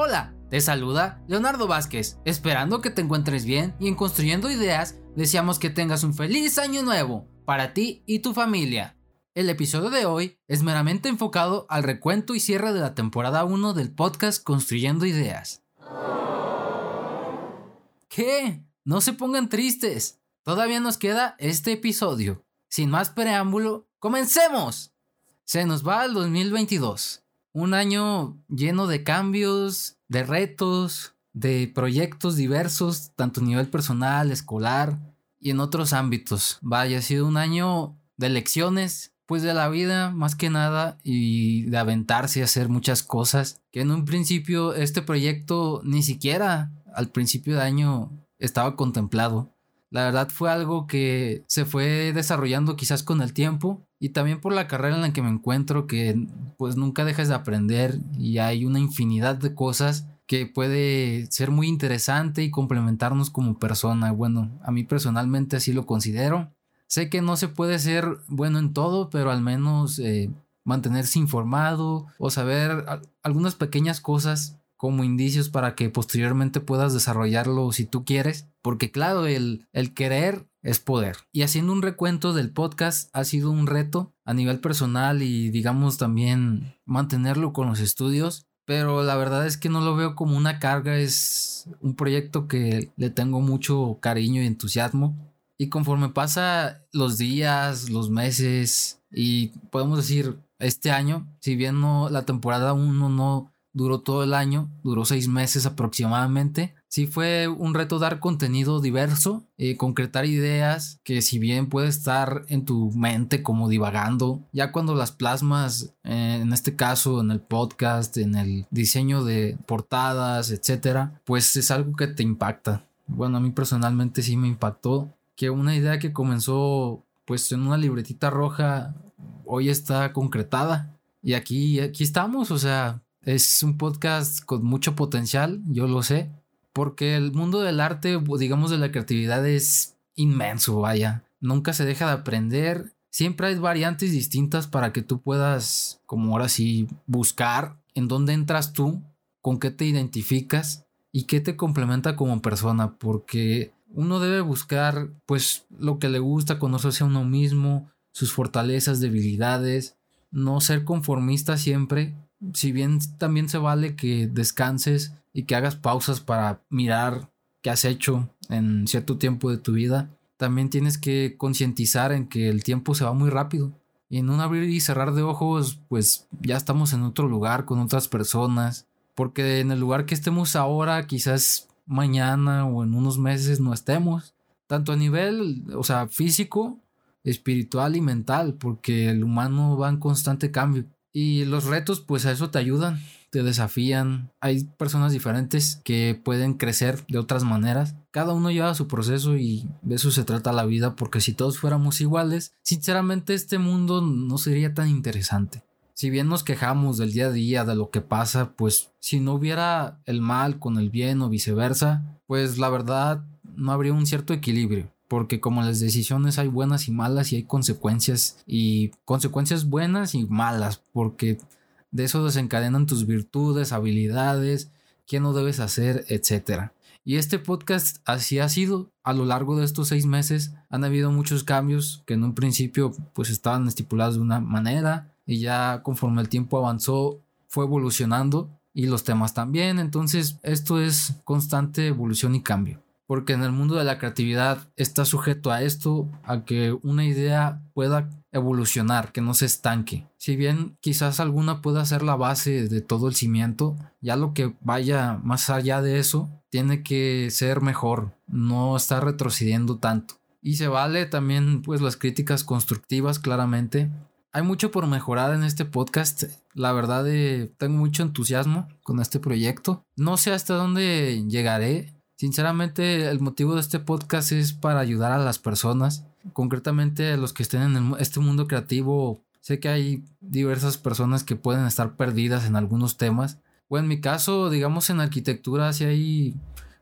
Hola, te saluda Leonardo Vázquez, esperando que te encuentres bien y en Construyendo Ideas deseamos que tengas un feliz año nuevo para ti y tu familia. El episodio de hoy es meramente enfocado al recuento y cierre de la temporada 1 del podcast Construyendo Ideas. ¿Qué? No se pongan tristes. Todavía nos queda este episodio. Sin más preámbulo, comencemos. Se nos va el 2022 un año lleno de cambios, de retos, de proyectos diversos, tanto a nivel personal, escolar y en otros ámbitos. Vaya, ha sido un año de lecciones, pues de la vida más que nada y de aventarse a hacer muchas cosas que en un principio este proyecto ni siquiera al principio de año estaba contemplado. La verdad fue algo que se fue desarrollando quizás con el tiempo y también por la carrera en la que me encuentro que pues nunca dejas de aprender y hay una infinidad de cosas que puede ser muy interesante y complementarnos como persona. Bueno, a mí personalmente así lo considero. Sé que no se puede ser bueno en todo, pero al menos eh, mantenerse informado o saber algunas pequeñas cosas como indicios para que posteriormente puedas desarrollarlo si tú quieres. Porque claro, el, el querer es poder. Y haciendo un recuento del podcast ha sido un reto a nivel personal y digamos también mantenerlo con los estudios. Pero la verdad es que no lo veo como una carga, es un proyecto que le tengo mucho cariño y entusiasmo. Y conforme pasa los días, los meses y podemos decir este año, si bien no la temporada 1 no duró todo el año, duró seis meses aproximadamente. Sí fue un reto dar contenido diverso, eh, concretar ideas que si bien puede estar en tu mente como divagando, ya cuando las plasmas, eh, en este caso en el podcast, en el diseño de portadas, etcétera, pues es algo que te impacta. Bueno, a mí personalmente sí me impactó que una idea que comenzó pues en una libretita roja hoy está concretada. Y aquí, aquí estamos, o sea, es un podcast con mucho potencial, yo lo sé, porque el mundo del arte, digamos de la creatividad, es inmenso, vaya. Nunca se deja de aprender. Siempre hay variantes distintas para que tú puedas, como ahora sí, buscar en dónde entras tú, con qué te identificas y qué te complementa como persona, porque uno debe buscar pues lo que le gusta, conocerse a uno mismo, sus fortalezas, debilidades, no ser conformista siempre si bien también se vale que descanses y que hagas pausas para mirar qué has hecho en cierto tiempo de tu vida, también tienes que concientizar en que el tiempo se va muy rápido. Y en un abrir y cerrar de ojos, pues ya estamos en otro lugar con otras personas. Porque en el lugar que estemos ahora, quizás mañana o en unos meses no estemos. Tanto a nivel, o sea, físico, espiritual y mental, porque el humano va en constante cambio. Y los retos, pues a eso te ayudan, te desafían. Hay personas diferentes que pueden crecer de otras maneras. Cada uno lleva su proceso y de eso se trata la vida, porque si todos fuéramos iguales, sinceramente este mundo no sería tan interesante. Si bien nos quejamos del día a día, de lo que pasa, pues si no hubiera el mal con el bien o viceversa, pues la verdad no habría un cierto equilibrio porque como las decisiones hay buenas y malas y hay consecuencias y consecuencias buenas y malas, porque de eso desencadenan tus virtudes, habilidades, qué no debes hacer, etc. Y este podcast así ha sido. A lo largo de estos seis meses han habido muchos cambios que en un principio pues estaban estipulados de una manera y ya conforme el tiempo avanzó fue evolucionando y los temas también. Entonces esto es constante evolución y cambio porque en el mundo de la creatividad está sujeto a esto, a que una idea pueda evolucionar, que no se estanque. Si bien quizás alguna pueda ser la base de todo el cimiento, ya lo que vaya más allá de eso tiene que ser mejor, no estar retrocediendo tanto. Y se vale también pues las críticas constructivas claramente. Hay mucho por mejorar en este podcast. La verdad eh, tengo mucho entusiasmo con este proyecto. No sé hasta dónde llegaré Sinceramente, el motivo de este podcast es para ayudar a las personas, concretamente a los que estén en este mundo creativo. Sé que hay diversas personas que pueden estar perdidas en algunos temas. O en mi caso, digamos en arquitectura, sí hay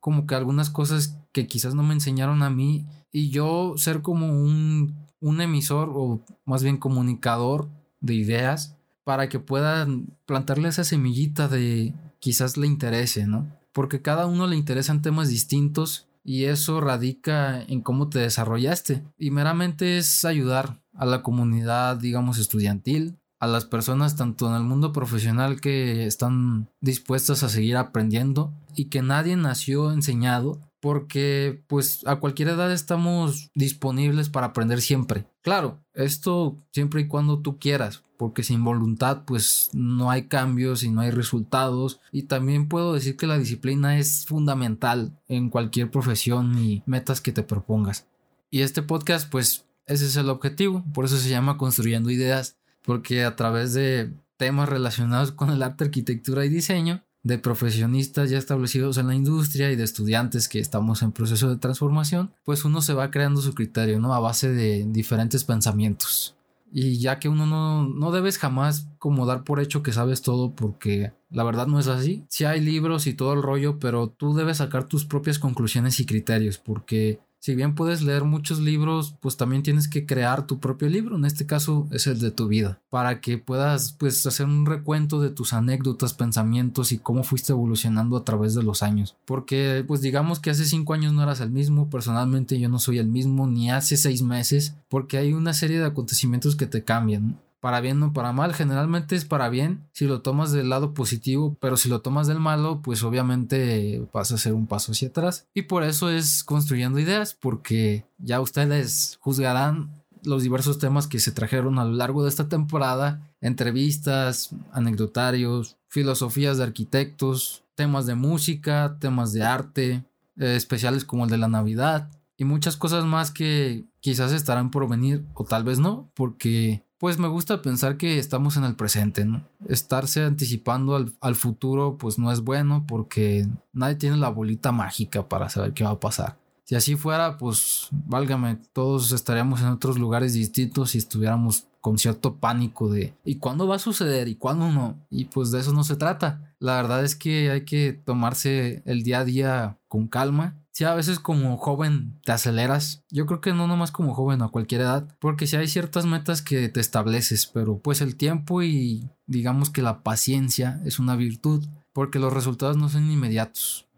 como que algunas cosas que quizás no me enseñaron a mí. Y yo ser como un, un emisor o más bien comunicador de ideas para que puedan plantarle esa semillita de, quizás le interese, ¿no? Porque cada uno le interesan temas distintos y eso radica en cómo te desarrollaste. Y meramente es ayudar a la comunidad, digamos, estudiantil, a las personas tanto en el mundo profesional que están dispuestas a seguir aprendiendo y que nadie nació enseñado porque pues a cualquier edad estamos disponibles para aprender siempre. Claro, esto siempre y cuando tú quieras, porque sin voluntad pues no hay cambios y no hay resultados y también puedo decir que la disciplina es fundamental en cualquier profesión y metas que te propongas. Y este podcast pues ese es el objetivo, por eso se llama Construyendo Ideas, porque a través de temas relacionados con el arte, arquitectura y diseño, de profesionistas ya establecidos en la industria y de estudiantes que estamos en proceso de transformación, pues uno se va creando su criterio, ¿no? A base de diferentes pensamientos. Y ya que uno no, no debes jamás como dar por hecho que sabes todo porque la verdad no es así. Sí hay libros y todo el rollo, pero tú debes sacar tus propias conclusiones y criterios porque si bien puedes leer muchos libros, pues también tienes que crear tu propio libro, en este caso es el de tu vida, para que puedas pues hacer un recuento de tus anécdotas, pensamientos y cómo fuiste evolucionando a través de los años. Porque pues digamos que hace cinco años no eras el mismo, personalmente yo no soy el mismo, ni hace seis meses, porque hay una serie de acontecimientos que te cambian para bien o para mal. Generalmente es para bien si lo tomas del lado positivo, pero si lo tomas del malo, pues obviamente vas a hacer un paso hacia atrás. Y por eso es construyendo ideas, porque ya ustedes juzgarán los diversos temas que se trajeron a lo largo de esta temporada, entrevistas, anecdotarios, filosofías de arquitectos, temas de música, temas de arte, eh, especiales como el de la Navidad y muchas cosas más que quizás estarán por venir o tal vez no, porque pues me gusta pensar que estamos en el presente, ¿no? Estarse anticipando al, futuro, pues no es bueno porque nadie tiene la bolita mágica para saber qué va a pasar. Si así fuera, pues válgame, todos estaríamos en otros lugares distintos y estuviéramos con cierto pánico de ¿y cuándo va a suceder? ¿y cuándo no? Y pues de eso no se trata. La verdad es que hay que tomarse el día a día con calma si a veces como joven te aceleras. Yo creo que no nomás como joven a cualquier edad, porque si hay ciertas metas que te estableces, pero pues el tiempo y digamos que la paciencia es una virtud, porque los resultados no son inmediatos.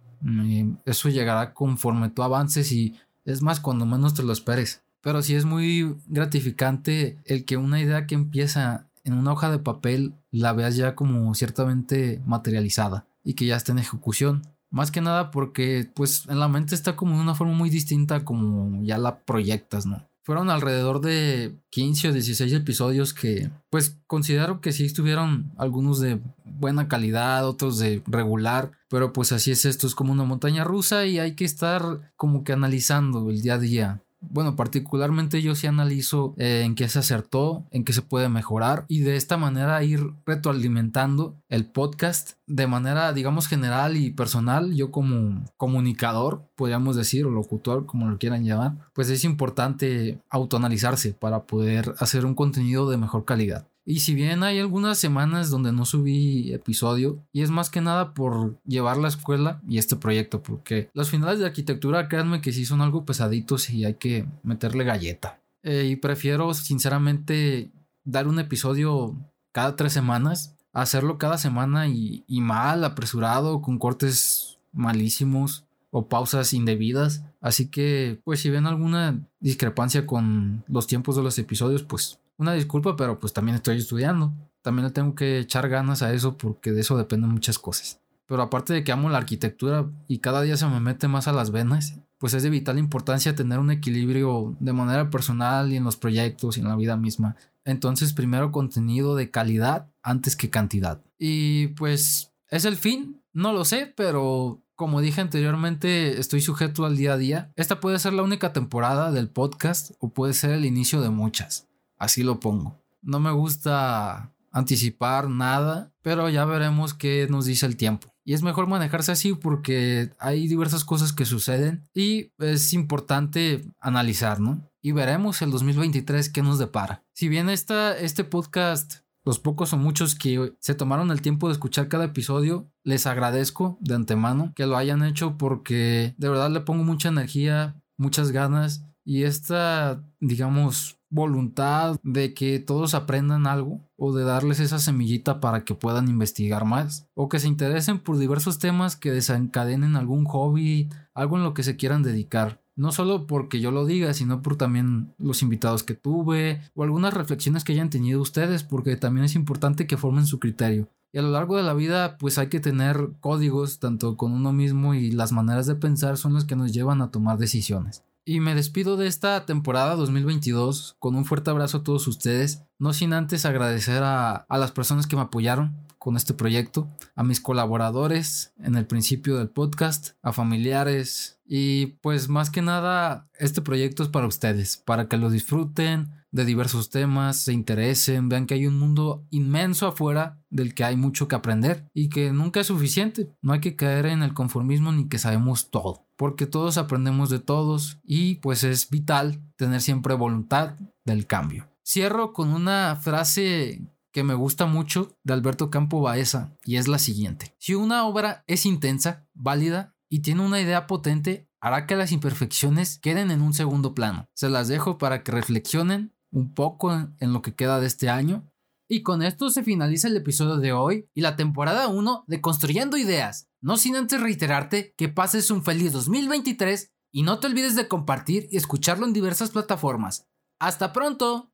Eso llegará conforme tú avances y es más cuando menos te lo esperes. Pero sí es muy gratificante el que una idea que empieza en una hoja de papel la veas ya como ciertamente materializada y que ya está en ejecución. Más que nada porque pues en la mente está como de una forma muy distinta como ya la proyectas, ¿no? Fueron alrededor de 15 o 16 episodios que pues considero que sí estuvieron algunos de buena calidad, otros de regular, pero pues así es esto, es como una montaña rusa y hay que estar como que analizando el día a día bueno, particularmente yo sí analizo eh, en qué se acertó, en qué se puede mejorar y de esta manera ir retroalimentando el podcast de manera, digamos, general y personal. Yo como comunicador, podríamos decir, o locutor, como lo quieran llamar, pues es importante autoanalizarse para poder hacer un contenido de mejor calidad. Y si bien hay algunas semanas donde no subí episodio, y es más que nada por llevar la escuela y este proyecto, porque los finales de arquitectura, créanme que sí son algo pesaditos y hay que meterle galleta. Eh, y prefiero sinceramente dar un episodio cada tres semanas, hacerlo cada semana y, y mal, apresurado, con cortes malísimos o pausas indebidas. Así que, pues si ven alguna discrepancia con los tiempos de los episodios, pues una disculpa, pero pues también estoy estudiando. También le tengo que echar ganas a eso porque de eso dependen muchas cosas. Pero aparte de que amo la arquitectura y cada día se me mete más a las venas, pues es de vital importancia tener un equilibrio de manera personal y en los proyectos y en la vida misma. Entonces, primero contenido de calidad antes que cantidad. Y pues, ¿es el fin? No lo sé, pero como dije anteriormente, estoy sujeto al día a día. Esta puede ser la única temporada del podcast o puede ser el inicio de muchas. Así lo pongo. No me gusta anticipar nada, pero ya veremos qué nos dice el tiempo. Y es mejor manejarse así porque hay diversas cosas que suceden y es importante analizar, ¿no? Y veremos el 2023 qué nos depara. Si bien esta, este podcast, los pocos o muchos que se tomaron el tiempo de escuchar cada episodio, les agradezco de antemano que lo hayan hecho porque de verdad le pongo mucha energía, muchas ganas y esta, digamos, voluntad de que todos aprendan algo o de darles esa semillita para que puedan investigar más o que se interesen por diversos temas que desencadenen algún hobby, algo en lo que se quieran dedicar. No solo porque yo lo diga, sino por también los invitados que tuve o algunas reflexiones que hayan tenido ustedes, porque también es importante que formen su criterio. Y a lo largo de la vida, pues hay que tener códigos, tanto con uno mismo y las maneras de pensar son las que nos llevan a tomar decisiones. Y me despido de esta temporada 2022 con un fuerte abrazo a todos ustedes, no sin antes agradecer a, a las personas que me apoyaron, con este proyecto, a mis colaboradores en el principio del podcast, a familiares y pues más que nada este proyecto es para ustedes, para que lo disfruten de diversos temas, se interesen, vean que hay un mundo inmenso afuera del que hay mucho que aprender y que nunca es suficiente, no hay que caer en el conformismo ni que sabemos todo, porque todos aprendemos de todos y pues es vital tener siempre voluntad del cambio. Cierro con una frase que me gusta mucho de Alberto Campo Baeza y es la siguiente. Si una obra es intensa, válida y tiene una idea potente, hará que las imperfecciones queden en un segundo plano. Se las dejo para que reflexionen un poco en lo que queda de este año. Y con esto se finaliza el episodio de hoy y la temporada 1 de Construyendo Ideas. No sin antes reiterarte que pases un feliz 2023 y no te olvides de compartir y escucharlo en diversas plataformas. ¡Hasta pronto!